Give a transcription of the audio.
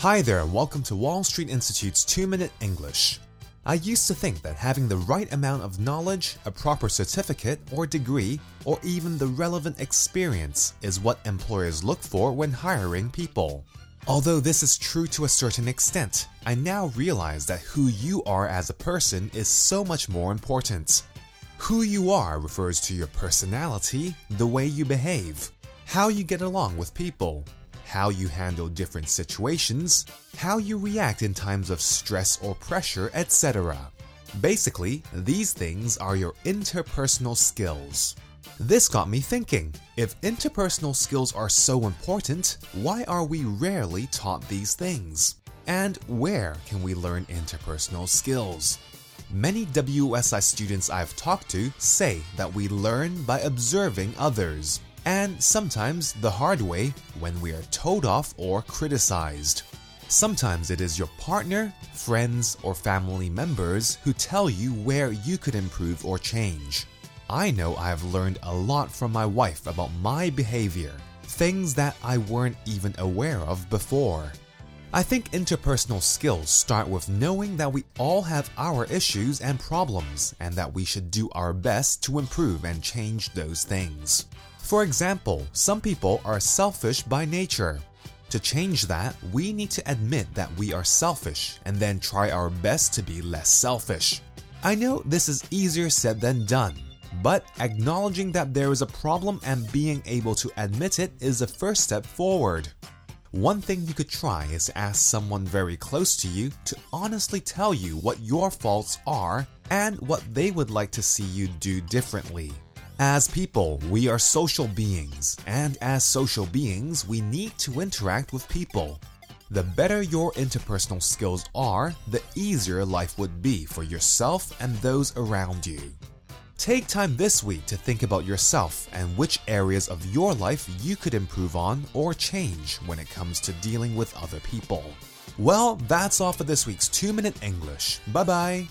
Hi there, and welcome to Wall Street Institute's 2 Minute English. I used to think that having the right amount of knowledge, a proper certificate or degree, or even the relevant experience is what employers look for when hiring people. Although this is true to a certain extent, I now realize that who you are as a person is so much more important. Who you are refers to your personality, the way you behave, how you get along with people, how you handle different situations, how you react in times of stress or pressure, etc. Basically, these things are your interpersonal skills. This got me thinking if interpersonal skills are so important, why are we rarely taught these things? And where can we learn interpersonal skills? Many WSI students I've talked to say that we learn by observing others and sometimes the hard way when we are told off or criticized. Sometimes it is your partner, friends, or family members who tell you where you could improve or change. I know I have learned a lot from my wife about my behavior, things that I weren't even aware of before. I think interpersonal skills start with knowing that we all have our issues and problems and that we should do our best to improve and change those things. For example, some people are selfish by nature. To change that, we need to admit that we are selfish and then try our best to be less selfish. I know this is easier said than done, but acknowledging that there is a problem and being able to admit it is the first step forward. One thing you could try is ask someone very close to you to honestly tell you what your faults are and what they would like to see you do differently. As people, we are social beings, and as social beings, we need to interact with people. The better your interpersonal skills are, the easier life would be for yourself and those around you. Take time this week to think about yourself and which areas of your life you could improve on or change when it comes to dealing with other people. Well, that's all for this week's 2 Minute English. Bye bye.